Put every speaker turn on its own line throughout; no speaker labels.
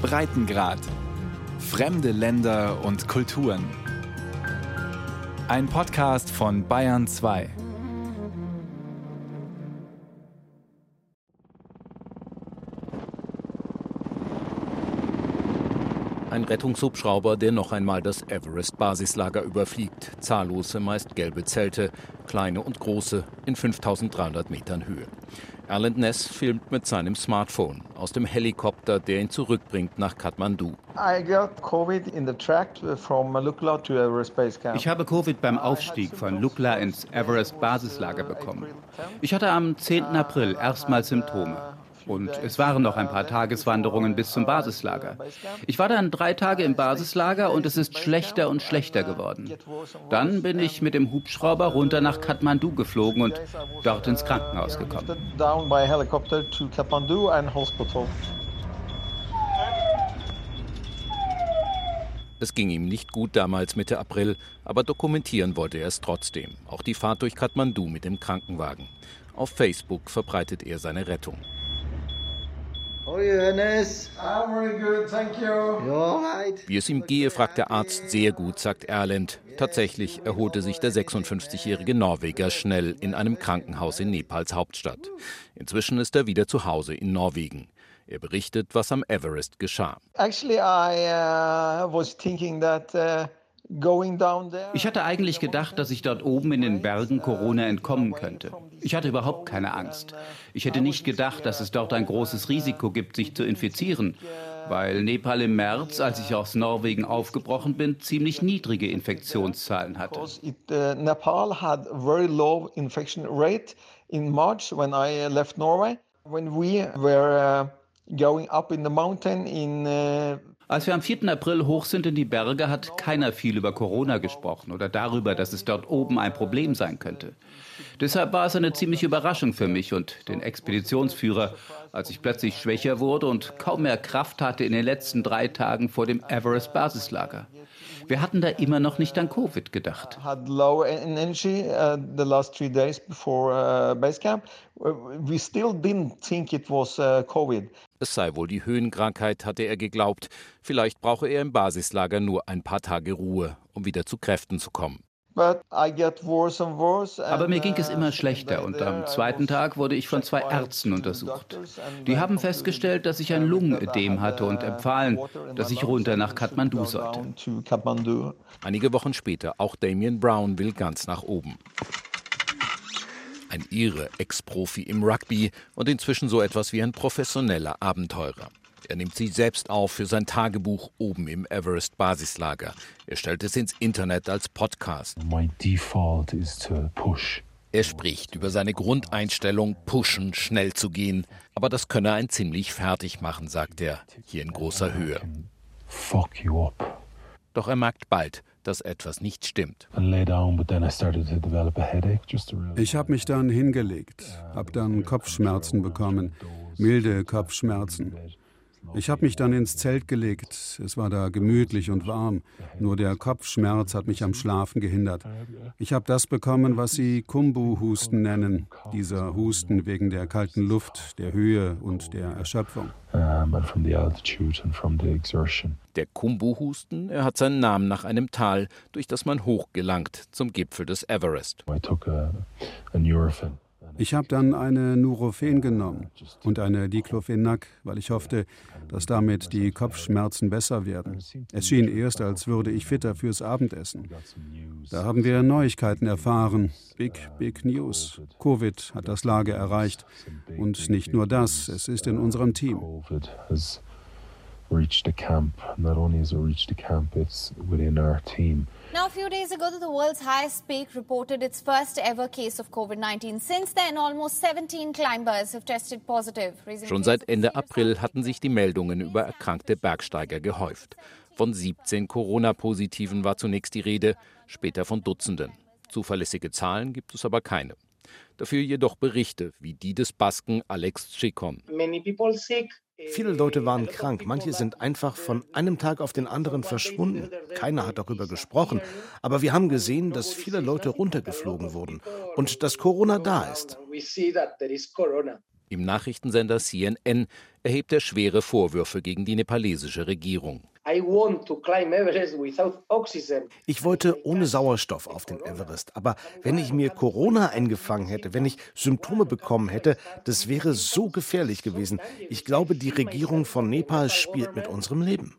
Breitengrad. Fremde Länder und Kulturen. Ein Podcast von Bayern 2.
Ein Rettungshubschrauber, der noch einmal das Everest-Basislager überfliegt. Zahllose, meist gelbe Zelte, kleine und große, in 5300 Metern Höhe. Erland Ness filmt mit seinem Smartphone aus dem Helikopter, der ihn zurückbringt nach Kathmandu.
Ich habe Covid beim Aufstieg von Lukla ins Everest-Basislager bekommen. Ich hatte am 10. April erstmals Symptome. Und es waren noch ein paar Tageswanderungen bis zum Basislager. Ich war dann drei Tage im Basislager und es ist schlechter und schlechter geworden. Dann bin ich mit dem Hubschrauber runter nach Kathmandu geflogen und dort ins Krankenhaus gekommen.
Es ging ihm nicht gut damals Mitte April, aber dokumentieren wollte er es trotzdem. Auch die Fahrt durch Kathmandu mit dem Krankenwagen. Auf Facebook verbreitet er seine Rettung.
How Ernest? I'm very good, thank you.
You? Wie es ihm gehe, fragt der Arzt sehr gut, sagt Erland. Tatsächlich erholte sich der 56-jährige Norweger schnell in einem Krankenhaus in Nepals Hauptstadt. Inzwischen ist er wieder zu Hause in Norwegen. Er berichtet, was am Everest geschah.
Actually, I uh, was thinking that uh
ich hatte eigentlich gedacht, dass ich dort oben in den Bergen Corona entkommen könnte. Ich hatte überhaupt keine Angst. Ich hätte nicht gedacht, dass es dort ein großes Risiko gibt, sich zu infizieren, weil Nepal im März, als ich aus Norwegen aufgebrochen bin, ziemlich niedrige Infektionszahlen hatte.
Uh, Nepal had very low infection rate in March when I uh, left Norway. When we were uh, going up in the mountain in
als wir am 4. April hoch sind in die Berge, hat keiner viel über Corona gesprochen oder darüber, dass es dort oben ein Problem sein könnte. Deshalb war es eine ziemliche Überraschung für mich und den Expeditionsführer, als ich plötzlich schwächer wurde und kaum mehr Kraft hatte in den letzten drei Tagen vor dem Everest-Basislager. Wir hatten da immer noch nicht an Covid gedacht.
Had low energy uh, the last three days before uh, base camp. We still didn't think it was uh, Covid.
Es sei wohl die Höhenkrankheit, hatte er geglaubt. Vielleicht brauche er im Basislager nur ein paar Tage Ruhe, um wieder zu Kräften zu kommen.
Aber mir ging es uh, immer schlechter und am zweiten Tag wurde ich von zwei Ärzten untersucht. Die haben festgestellt, dass ich ein Lungenödem hatte und empfahlen, dass ich runter nach Kathmandu sollte.
Einige Wochen später, auch Damien Brown will ganz nach oben. Ein Ire, Ex-Profi im Rugby und inzwischen so etwas wie ein professioneller Abenteurer. Er nimmt sie selbst auf für sein Tagebuch oben im Everest-Basislager. Er stellt es ins Internet als Podcast. Er spricht über seine Grundeinstellung, pushen, schnell zu gehen. Aber das könne ein ziemlich fertig machen, sagt er, hier in großer Höhe. Doch er merkt bald, dass etwas nicht stimmt.
Ich habe mich dann hingelegt, habe dann Kopfschmerzen bekommen, milde Kopfschmerzen. Ich habe mich dann ins Zelt gelegt. Es war da gemütlich und warm. Nur der Kopfschmerz hat mich am Schlafen gehindert. Ich habe das bekommen, was sie Kumbu-Husten nennen. Dieser Husten wegen der kalten Luft, der Höhe und der Erschöpfung.
Der Kumbu-Husten, er hat seinen Namen nach einem Tal, durch das man hochgelangt zum Gipfel des Everest. I took a,
a ich habe dann eine Nurofen genommen und eine Diclofenac, weil ich hoffte, dass damit die Kopfschmerzen besser werden. Es schien erst, als würde ich fitter fürs Abendessen. Da haben wir Neuigkeiten erfahren. Big, big News. Covid hat das Lager erreicht. Und nicht nur das, es ist in unserem Team. reached the camp. Not only has it reached the camp, it's within our team.
Now, a few days ago, the world's highest peak reported its first ever case of COVID 19. Since then, almost 17 climbers have tested positive.
Schon seit Ende April hatten sich die Meldungen über erkrankte Bergsteiger gehäuft. Von 17 Corona-Positiven war zunächst die Rede, später von Dutzenden. Zuverlässige Zahlen gibt es aber keine. Dafür jedoch Berichte wie die des Basken Alex Chikon.
Many people sick. Viele Leute waren krank, manche sind einfach von einem Tag auf den anderen verschwunden. Keiner hat darüber gesprochen, aber wir haben gesehen, dass viele Leute runtergeflogen wurden und dass Corona da ist.
Im Nachrichtensender CNN erhebt er schwere Vorwürfe gegen die nepalesische Regierung.
Ich wollte ohne Sauerstoff auf den Everest. Aber wenn ich mir Corona eingefangen hätte, wenn ich Symptome bekommen hätte, das wäre so gefährlich gewesen. Ich glaube, die Regierung von Nepal spielt mit unserem Leben.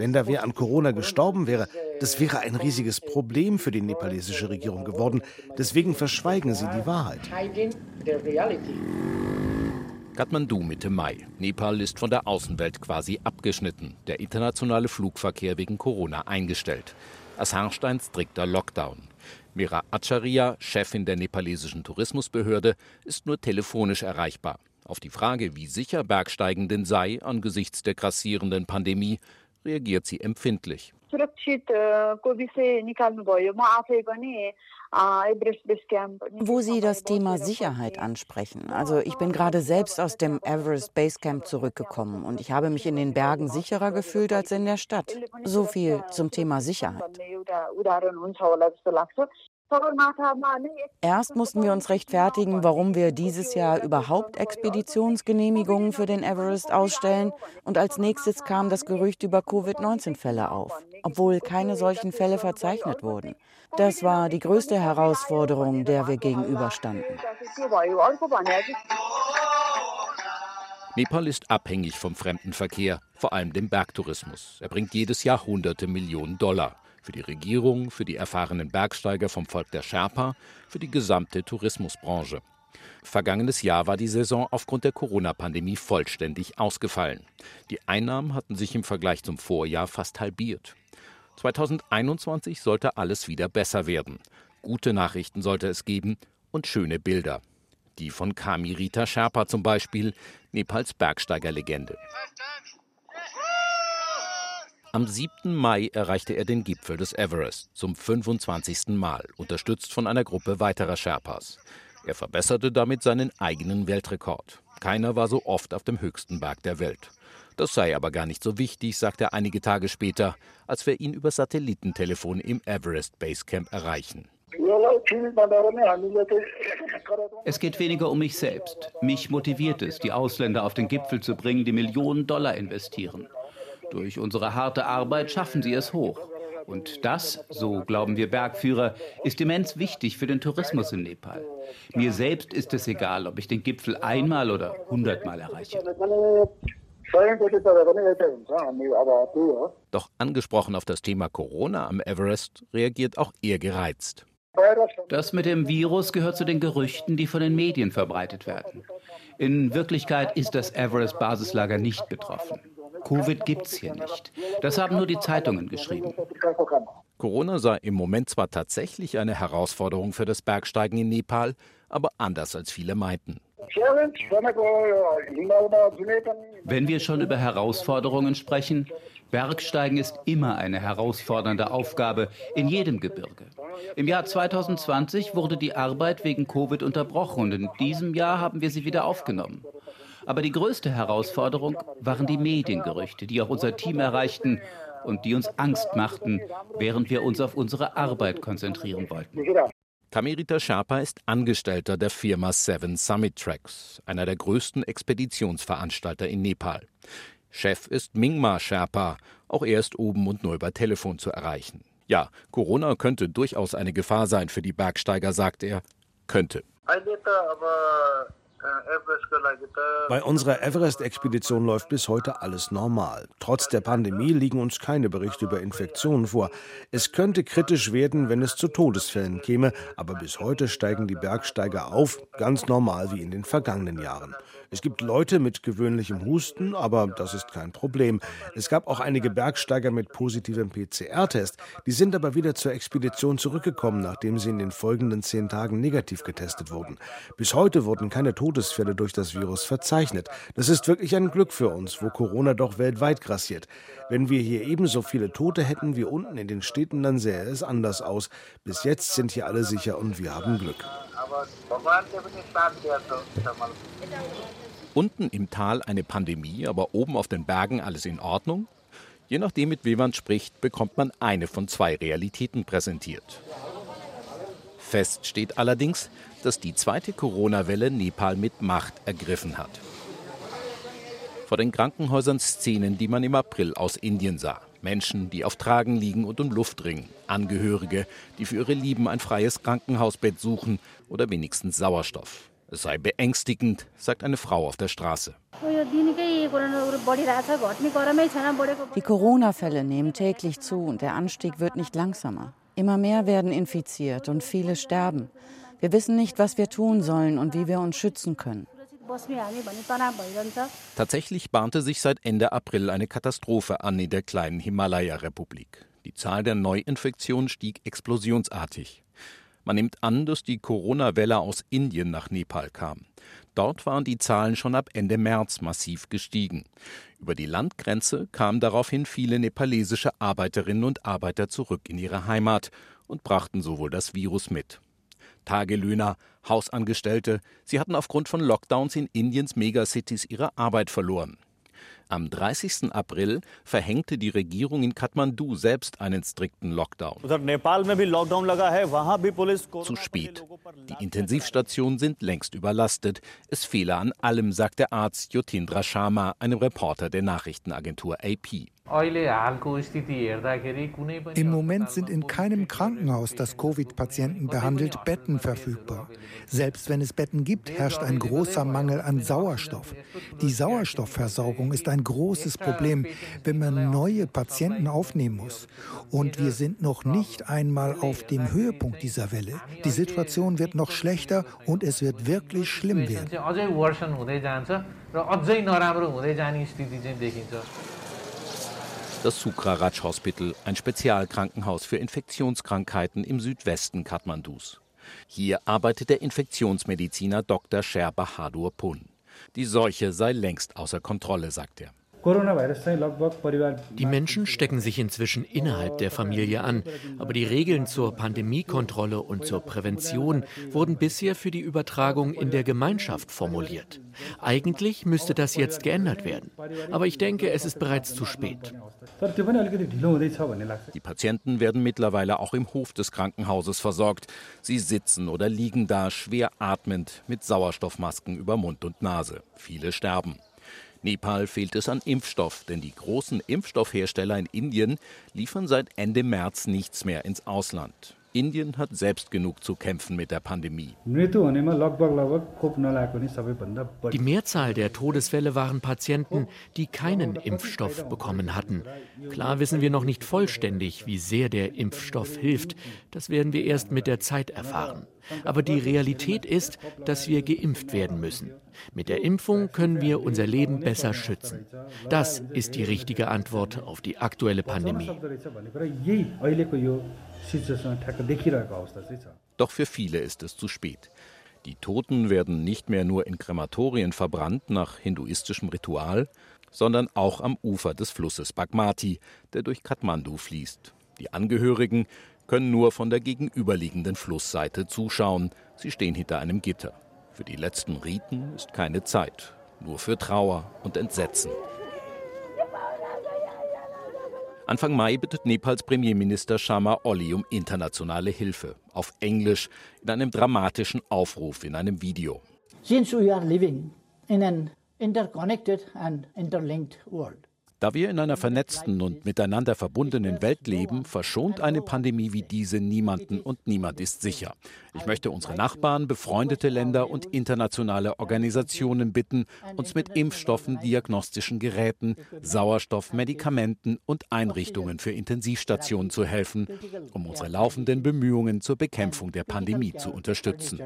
Wenn da wer an Corona gestorben wäre, das wäre ein riesiges Problem für die nepalesische Regierung geworden. Deswegen verschweigen sie die Wahrheit.
Kathmandu Mitte Mai. Nepal ist von der Außenwelt quasi abgeschnitten. Der internationale Flugverkehr wegen Corona eingestellt. Es herrscht ein strikter Lockdown. Mira Acharya, Chefin der nepalesischen Tourismusbehörde, ist nur telefonisch erreichbar. Auf die Frage, wie sicher Bergsteigen denn sei angesichts der grassierenden Pandemie, reagiert sie empfindlich.
Wo Sie das Thema Sicherheit ansprechen. Also ich bin gerade selbst aus dem Everest Base Camp zurückgekommen und ich habe mich in den Bergen sicherer gefühlt als in der Stadt. So viel zum Thema Sicherheit. Erst mussten wir uns rechtfertigen, warum wir dieses Jahr überhaupt Expeditionsgenehmigungen für den Everest ausstellen. Und als nächstes kam das Gerücht über Covid-19-Fälle auf, obwohl keine solchen Fälle verzeichnet wurden. Das war die größte Herausforderung, der wir gegenüberstanden.
Nepal ist abhängig vom Fremdenverkehr, vor allem dem Bergtourismus. Er bringt jedes Jahr hunderte Millionen Dollar. Für die Regierung, für die erfahrenen Bergsteiger vom Volk der Sherpa, für die gesamte Tourismusbranche. Vergangenes Jahr war die Saison aufgrund der Corona-Pandemie vollständig ausgefallen. Die Einnahmen hatten sich im Vergleich zum Vorjahr fast halbiert. 2021 sollte alles wieder besser werden. Gute Nachrichten sollte es geben und schöne Bilder. Die von Kami Rita Sherpa zum Beispiel, Nepals Bergsteigerlegende. Am 7. Mai erreichte er den Gipfel des Everest zum 25. Mal, unterstützt von einer Gruppe weiterer Sherpas. Er verbesserte damit seinen eigenen Weltrekord. Keiner war so oft auf dem höchsten Berg der Welt. Das sei aber gar nicht so wichtig, sagte er einige Tage später, als wir ihn über Satellitentelefon im Everest Basecamp erreichen.
Es geht weniger um mich selbst. Mich motiviert es, die Ausländer auf den Gipfel zu bringen, die Millionen Dollar investieren. Durch unsere harte Arbeit schaffen sie es hoch. Und das, so glauben wir Bergführer, ist immens wichtig für den Tourismus in Nepal. Mir selbst ist es egal, ob ich den Gipfel einmal oder hundertmal erreiche.
Doch angesprochen auf das Thema Corona am Everest reagiert auch er gereizt.
Das mit dem Virus gehört zu den Gerüchten, die von den Medien verbreitet werden. In Wirklichkeit ist das Everest-Basislager nicht betroffen. Covid gibt's hier nicht. Das haben nur die Zeitungen geschrieben.
Corona sei im Moment zwar tatsächlich eine Herausforderung für das Bergsteigen in Nepal, aber anders als viele meinten.
Wenn wir schon über Herausforderungen sprechen, Bergsteigen ist immer eine herausfordernde Aufgabe in jedem Gebirge. Im Jahr 2020 wurde die Arbeit wegen Covid unterbrochen und in diesem Jahr haben wir sie wieder aufgenommen. Aber die größte Herausforderung waren die Mediengerüchte, die auch unser Team erreichten und die uns Angst machten, während wir uns auf unsere Arbeit konzentrieren wollten.
Kamerita Sherpa ist Angestellter der Firma Seven Summit Tracks, einer der größten Expeditionsveranstalter in Nepal. Chef ist Mingma Sherpa, auch er ist oben und nur über Telefon zu erreichen. Ja, Corona könnte durchaus eine Gefahr sein für die Bergsteiger, sagt er. Könnte.
Bei unserer Everest-Expedition läuft bis heute alles normal. Trotz der Pandemie liegen uns keine Berichte über Infektionen vor. Es könnte kritisch werden, wenn es zu Todesfällen käme, aber bis heute steigen die Bergsteiger auf, ganz normal wie in den vergangenen Jahren. Es gibt Leute mit gewöhnlichem Husten, aber das ist kein Problem. Es gab auch einige Bergsteiger mit positivem PCR-Test. Die sind aber wieder zur Expedition zurückgekommen, nachdem sie in den folgenden zehn Tagen negativ getestet wurden. Bis heute wurden keine Todesfälle durch das Virus verzeichnet. Das ist wirklich ein Glück für uns, wo Corona doch weltweit grassiert. Wenn wir hier ebenso viele Tote hätten wie unten in den Städten, dann sähe es anders aus. Bis jetzt sind hier alle sicher und wir haben Glück.
Unten im Tal eine Pandemie, aber oben auf den Bergen alles in Ordnung? Je nachdem, mit wem man spricht, bekommt man eine von zwei Realitäten präsentiert. Fest steht allerdings, dass die zweite Corona-Welle Nepal mit Macht ergriffen hat. Vor den Krankenhäusern Szenen, die man im April aus Indien sah. Menschen, die auf Tragen liegen und um Luft ringen. Angehörige, die für ihre Lieben ein freies Krankenhausbett suchen oder wenigstens Sauerstoff. Es sei beängstigend, sagt eine Frau auf der Straße.
Die Corona-Fälle nehmen täglich zu und der Anstieg wird nicht langsamer. Immer mehr werden infiziert und viele sterben. Wir wissen nicht, was wir tun sollen und wie wir uns schützen können.
Tatsächlich bahnte sich seit Ende April eine Katastrophe an in der kleinen Himalaya-Republik. Die Zahl der Neuinfektionen stieg explosionsartig. Man nimmt an, dass die Corona-Welle aus Indien nach Nepal kam. Dort waren die Zahlen schon ab Ende März massiv gestiegen. Über die Landgrenze kamen daraufhin viele nepalesische Arbeiterinnen und Arbeiter zurück in ihre Heimat und brachten sowohl das Virus mit. Tagelöhner, Hausangestellte, sie hatten aufgrund von Lockdowns in Indiens Megacities ihre Arbeit verloren. Am 30. April verhängte die Regierung in Kathmandu selbst einen strikten Lockdown. Zu spät. Die Intensivstationen sind längst überlastet. Es fehle an allem, sagt der Arzt Jotindra Sharma, einem Reporter der Nachrichtenagentur AP.
Im Moment sind in keinem Krankenhaus, das Covid-Patienten behandelt, Betten verfügbar. Selbst wenn es Betten gibt, herrscht ein großer Mangel an Sauerstoff. Die Sauerstoffversorgung ist ein großes Problem, wenn man neue Patienten aufnehmen muss. Und wir sind noch nicht einmal auf dem Höhepunkt dieser Welle. Die Situation wird noch schlechter und es wird wirklich schlimm werden.
Das Sukraraj Hospital, ein Spezialkrankenhaus für Infektionskrankheiten im Südwesten Kathmandus. Hier arbeitet der Infektionsmediziner Dr. Sher Bahadur Pun. Die Seuche sei längst außer Kontrolle, sagt er.
Die Menschen stecken sich inzwischen innerhalb der Familie an, aber die Regeln zur Pandemiekontrolle und zur Prävention wurden bisher für die Übertragung in der Gemeinschaft formuliert. Eigentlich müsste das jetzt geändert werden, aber ich denke, es ist bereits zu spät.
Die Patienten werden mittlerweile auch im Hof des Krankenhauses versorgt. Sie sitzen oder liegen da schwer atmend mit Sauerstoffmasken über Mund und Nase. Viele sterben. Nepal fehlt es an Impfstoff, denn die großen Impfstoffhersteller in Indien liefern seit Ende März nichts mehr ins Ausland. Indien hat selbst genug zu kämpfen mit der Pandemie.
Die Mehrzahl der Todesfälle waren Patienten, die keinen Impfstoff bekommen hatten. Klar wissen wir noch nicht vollständig, wie sehr der Impfstoff hilft. Das werden wir erst mit der Zeit erfahren. Aber die Realität ist, dass wir geimpft werden müssen. Mit der Impfung können wir unser Leben besser schützen. Das ist die richtige Antwort auf die aktuelle Pandemie.
Doch für viele ist es zu spät. Die Toten werden nicht mehr nur in Krematorien verbrannt nach hinduistischem Ritual, sondern auch am Ufer des Flusses Bagmati, der durch Kathmandu fließt. Die Angehörigen können nur von der gegenüberliegenden Flussseite zuschauen. Sie stehen hinter einem Gitter. Für die letzten Riten ist keine Zeit, nur für Trauer und Entsetzen. Anfang Mai bittet Nepals Premierminister Sharma Olli um internationale Hilfe. Auf Englisch in einem dramatischen Aufruf in einem Video.
Since we are living in an interconnected and interlinked world.
Da wir in einer vernetzten und miteinander verbundenen Welt leben, verschont eine Pandemie wie diese niemanden und niemand ist sicher. Ich möchte unsere Nachbarn, befreundete Länder und internationale Organisationen bitten, uns mit Impfstoffen, diagnostischen Geräten, Sauerstoff, Medikamenten und Einrichtungen für Intensivstationen zu helfen, um unsere laufenden Bemühungen zur Bekämpfung der Pandemie zu unterstützen.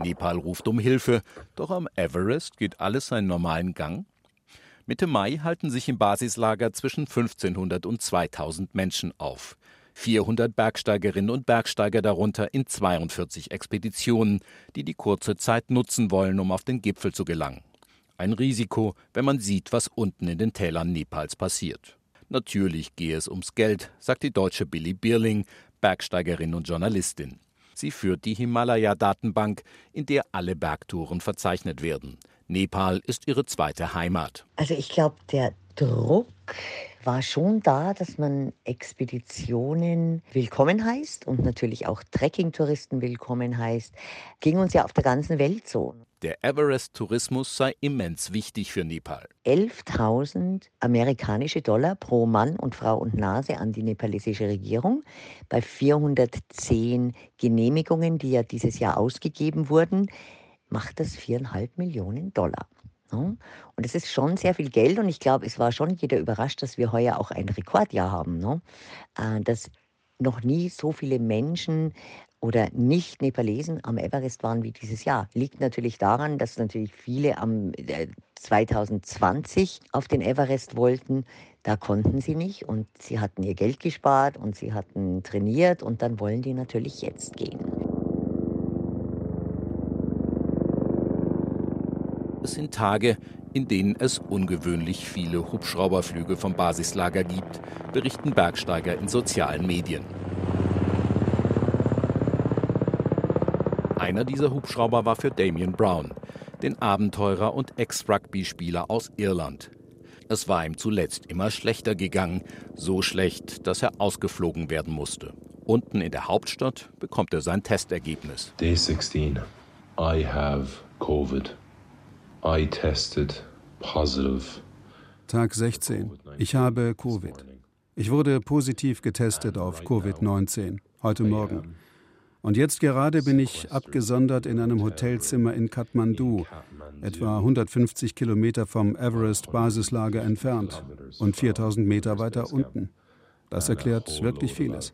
Nepal ruft um Hilfe, doch am Everest geht alles seinen normalen Gang. Mitte Mai halten sich im Basislager zwischen 1500 und 2000 Menschen auf. 400 Bergsteigerinnen und Bergsteiger darunter in 42 Expeditionen, die die kurze Zeit nutzen wollen, um auf den Gipfel zu gelangen. Ein Risiko, wenn man sieht, was unten in den Tälern Nepals passiert. Natürlich gehe es ums Geld, sagt die deutsche Billy Bierling, Bergsteigerin und Journalistin. Sie führt die Himalaya-Datenbank, in der alle Bergtouren verzeichnet werden. Nepal ist ihre zweite Heimat.
Also ich glaube, der Druck war schon da, dass man Expeditionen willkommen heißt und natürlich auch Trekkingtouristen willkommen heißt. Ging uns ja auf der ganzen Welt so.
Der Everest-Tourismus sei immens wichtig für Nepal.
11.000 amerikanische Dollar pro Mann und Frau und Nase an die nepalesische Regierung bei 410 Genehmigungen, die ja dieses Jahr ausgegeben wurden, macht das viereinhalb Millionen Dollar. Und es ist schon sehr viel Geld und ich glaube, es war schon jeder überrascht, dass wir heuer auch ein Rekordjahr haben. Ne? Äh, dass noch nie so viele Menschen oder nicht Nepalesen am Everest waren wie dieses Jahr. Liegt natürlich daran, dass natürlich viele am 2020 äh, auf den Everest wollten. Da konnten sie nicht und sie hatten ihr Geld gespart und sie hatten trainiert und dann wollen die natürlich jetzt gehen.
Es sind Tage, in denen es ungewöhnlich viele Hubschrauberflüge vom Basislager gibt, berichten Bergsteiger in sozialen Medien. Einer dieser Hubschrauber war für Damien Brown, den Abenteurer und Ex-Rugby-Spieler aus Irland. Es war ihm zuletzt immer schlechter gegangen, so schlecht, dass er ausgeflogen werden musste. Unten in der Hauptstadt bekommt er sein Testergebnis.
Day 16. I have COVID. I tested positive.
Tag 16. Ich habe Covid. Ich wurde positiv getestet auf Covid-19 heute Morgen. Und jetzt gerade bin ich abgesondert in einem Hotelzimmer in Kathmandu, etwa 150 Kilometer vom Everest-Basislager entfernt und 4000 Meter weiter unten. Das erklärt wirklich vieles.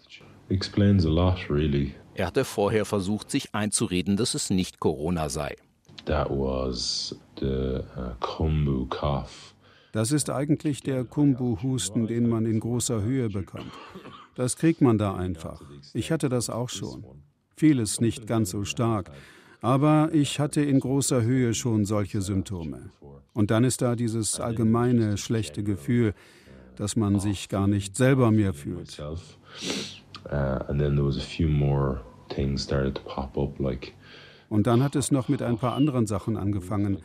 Er hatte vorher versucht, sich einzureden, dass es nicht Corona sei.
Uh,
das ist eigentlich der Kumbu-Husten, den man in großer Höhe bekommt. Das kriegt man da einfach. Ich hatte das auch schon. Vieles nicht ganz so stark. Aber ich hatte in großer Höhe schon solche Symptome. Und dann ist da dieses allgemeine schlechte Gefühl, dass man sich gar nicht selber mehr fühlt. Uh, und dann hat es noch mit ein paar anderen Sachen angefangen.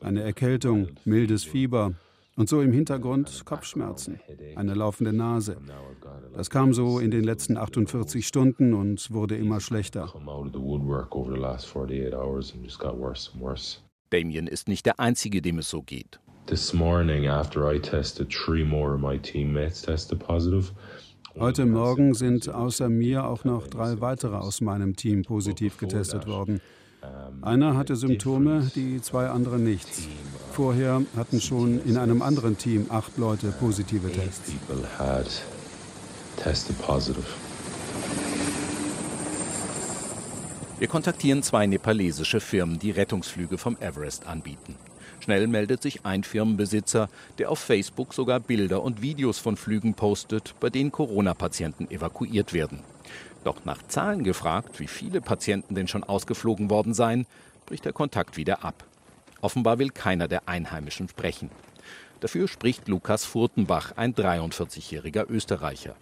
Eine Erkältung, mildes Fieber und so im Hintergrund Kopfschmerzen, eine laufende Nase. Das kam so in den letzten 48 Stunden und wurde immer schlechter.
Damien ist nicht der Einzige, dem es so geht.
This morning, after I tested, three more of my teammates tested positive.
Heute Morgen sind außer mir auch noch drei weitere aus meinem Team positiv getestet worden. Einer hatte Symptome, die zwei anderen nichts. Vorher hatten schon in einem anderen Team acht Leute positive Tests.
Wir kontaktieren zwei nepalesische Firmen, die Rettungsflüge vom Everest anbieten. Schnell meldet sich ein Firmenbesitzer, der auf Facebook sogar Bilder und Videos von Flügen postet, bei denen Corona-Patienten evakuiert werden. Doch nach Zahlen gefragt, wie viele Patienten denn schon ausgeflogen worden seien, bricht der Kontakt wieder ab. Offenbar will keiner der Einheimischen sprechen. Dafür spricht Lukas Furtenbach, ein 43-jähriger Österreicher.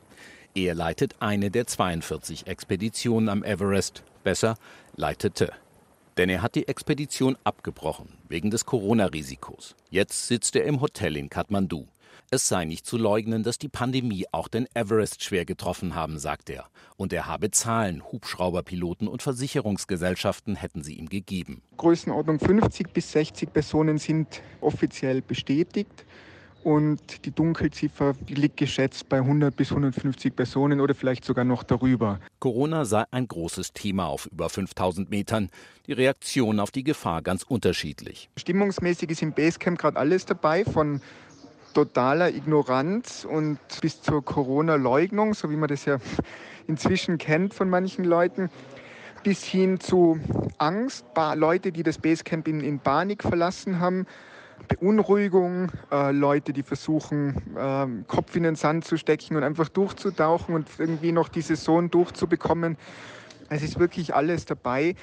Er leitet eine der 42 Expeditionen am Everest, besser leitete. Denn er hat die Expedition abgebrochen, wegen des Corona-Risikos. Jetzt sitzt er im Hotel in Kathmandu. Es sei nicht zu leugnen, dass die Pandemie auch den Everest schwer getroffen haben, sagt er. Und er habe Zahlen, Hubschrauberpiloten und Versicherungsgesellschaften hätten sie ihm gegeben.
Größenordnung 50 bis 60 Personen sind offiziell bestätigt. Und die Dunkelziffer liegt geschätzt bei 100 bis 150 Personen oder vielleicht sogar noch darüber.
Corona sei ein großes Thema auf über 5000 Metern. Die Reaktion auf die Gefahr ganz unterschiedlich.
Stimmungsmäßig ist im Basecamp gerade alles dabei, von totaler Ignoranz und bis zur Corona-Leugnung, so wie man das ja inzwischen kennt von manchen Leuten, bis hin zu Angst, Leute, die das Basecamp in, in Panik verlassen haben, Beunruhigung, äh, Leute, die versuchen, äh, Kopf in den Sand zu stecken und einfach durchzutauchen und irgendwie noch die Saison durchzubekommen. Es ist wirklich alles dabei.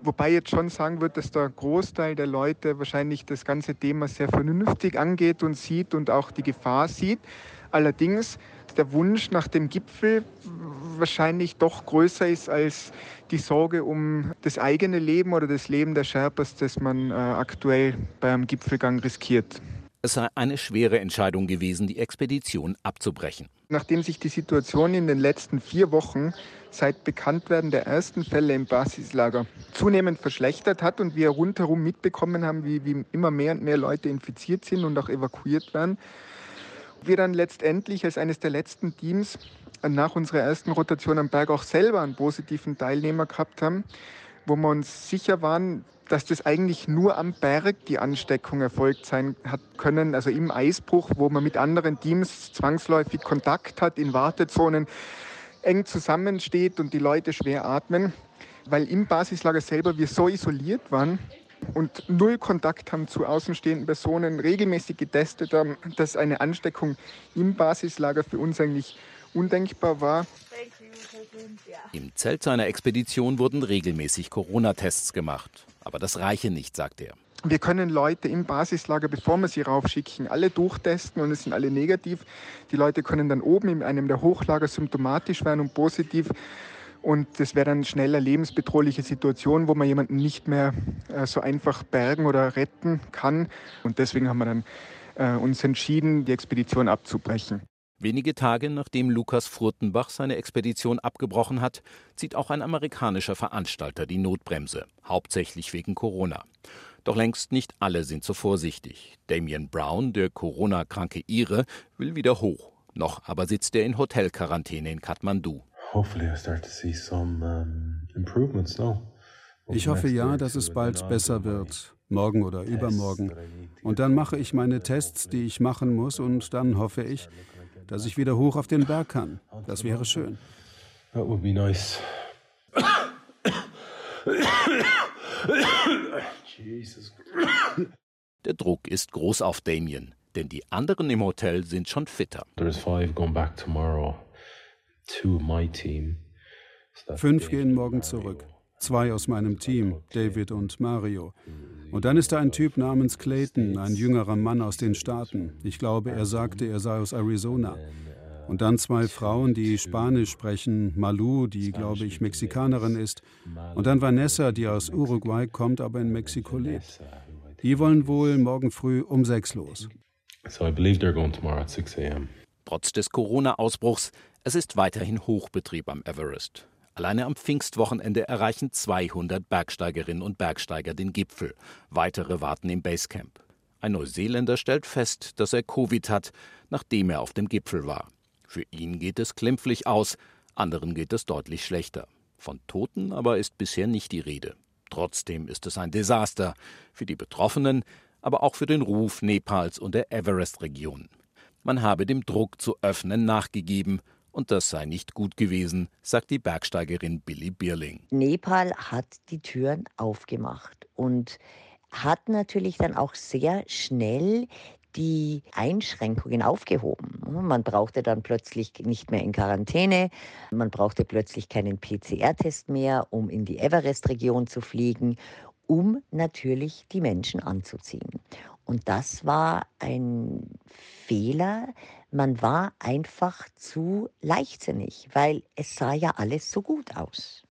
Wobei jetzt schon sagen wird, dass der Großteil der Leute wahrscheinlich das ganze Thema sehr vernünftig angeht und sieht und auch die Gefahr sieht. Allerdings der Wunsch nach dem Gipfel wahrscheinlich doch größer ist als die Sorge um das eigene Leben oder das Leben der Sherpas, das man äh, aktuell beim Gipfelgang riskiert.
Es sei eine schwere Entscheidung gewesen, die Expedition abzubrechen.
Nachdem sich die Situation in den letzten vier Wochen seit Bekanntwerden der ersten Fälle im Basislager zunehmend verschlechtert hat und wir rundherum mitbekommen haben, wie, wie immer mehr und mehr Leute infiziert sind und auch evakuiert werden, wir dann letztendlich als eines der letzten Teams nach unserer ersten Rotation am Berg auch selber einen positiven Teilnehmer gehabt haben, wo wir uns sicher waren, dass das eigentlich nur am Berg die Ansteckung erfolgt sein hat können, also im Eisbruch, wo man mit anderen Teams zwangsläufig Kontakt hat, in Wartezonen eng zusammensteht und die Leute schwer atmen, weil im Basislager selber wir so isoliert waren und null Kontakt haben zu außenstehenden Personen, regelmäßig getestet haben, dass eine Ansteckung im Basislager für uns eigentlich undenkbar war.
Im Zelt seiner Expedition wurden regelmäßig Corona-Tests gemacht. Aber das reiche nicht, sagt er.
Wir können Leute im Basislager, bevor wir sie raufschicken, alle durchtesten und es sind alle negativ. Die Leute können dann oben in einem der Hochlager symptomatisch werden und positiv. Und das wäre dann schnell eine lebensbedrohliche Situation, wo man jemanden nicht mehr äh, so einfach bergen oder retten kann. Und deswegen haben wir dann äh, uns entschieden, die Expedition abzubrechen.
Wenige Tage nachdem Lukas Furtenbach seine Expedition abgebrochen hat, zieht auch ein amerikanischer Veranstalter die Notbremse, hauptsächlich wegen Corona. Doch längst nicht alle sind so vorsichtig. Damien Brown, der Corona-kranke Ire, will wieder hoch. Noch aber sitzt er in Hotelquarantäne in Kathmandu.
Ich hoffe ja, dass es bald besser wird, morgen oder übermorgen. Und dann mache ich meine Tests, die ich machen muss, und dann hoffe ich, dass ich wieder hoch auf den Berg kann. Das wäre schön.
That would be nice.
Jesus. Der Druck ist groß auf Damien, denn die anderen im Hotel sind schon fitter.
Fünf gehen morgen zurück. Zwei aus meinem Team, David und Mario. Und dann ist da ein Typ namens Clayton, ein jüngerer Mann aus den Staaten. Ich glaube, er sagte, er sei aus Arizona. Und dann zwei Frauen, die Spanisch sprechen, Malu, die, glaube ich, Mexikanerin ist. Und dann Vanessa, die aus Uruguay kommt, aber in Mexiko lebt. Die wollen wohl morgen früh um sechs los.
Trotz des Corona-Ausbruchs, es ist weiterhin Hochbetrieb am Everest. Alleine am Pfingstwochenende erreichen 200 Bergsteigerinnen und Bergsteiger den Gipfel. Weitere warten im Basecamp. Ein Neuseeländer stellt fest, dass er Covid hat, nachdem er auf dem Gipfel war. Für ihn geht es klimpflich aus, anderen geht es deutlich schlechter. Von Toten aber ist bisher nicht die Rede. Trotzdem ist es ein Desaster für die Betroffenen, aber auch für den Ruf Nepals und der Everest-Region. Man habe dem Druck zu öffnen nachgegeben und das sei nicht gut gewesen, sagt die Bergsteigerin Billy Bierling.
Nepal hat die Türen aufgemacht und hat natürlich dann auch sehr schnell die Einschränkungen aufgehoben. Man brauchte dann plötzlich nicht mehr in Quarantäne, man brauchte plötzlich keinen PCR-Test mehr, um in die Everest-Region zu fliegen, um natürlich die Menschen anzuziehen. Und das war ein Fehler, man war einfach zu leichtsinnig, weil es sah ja alles so gut aus.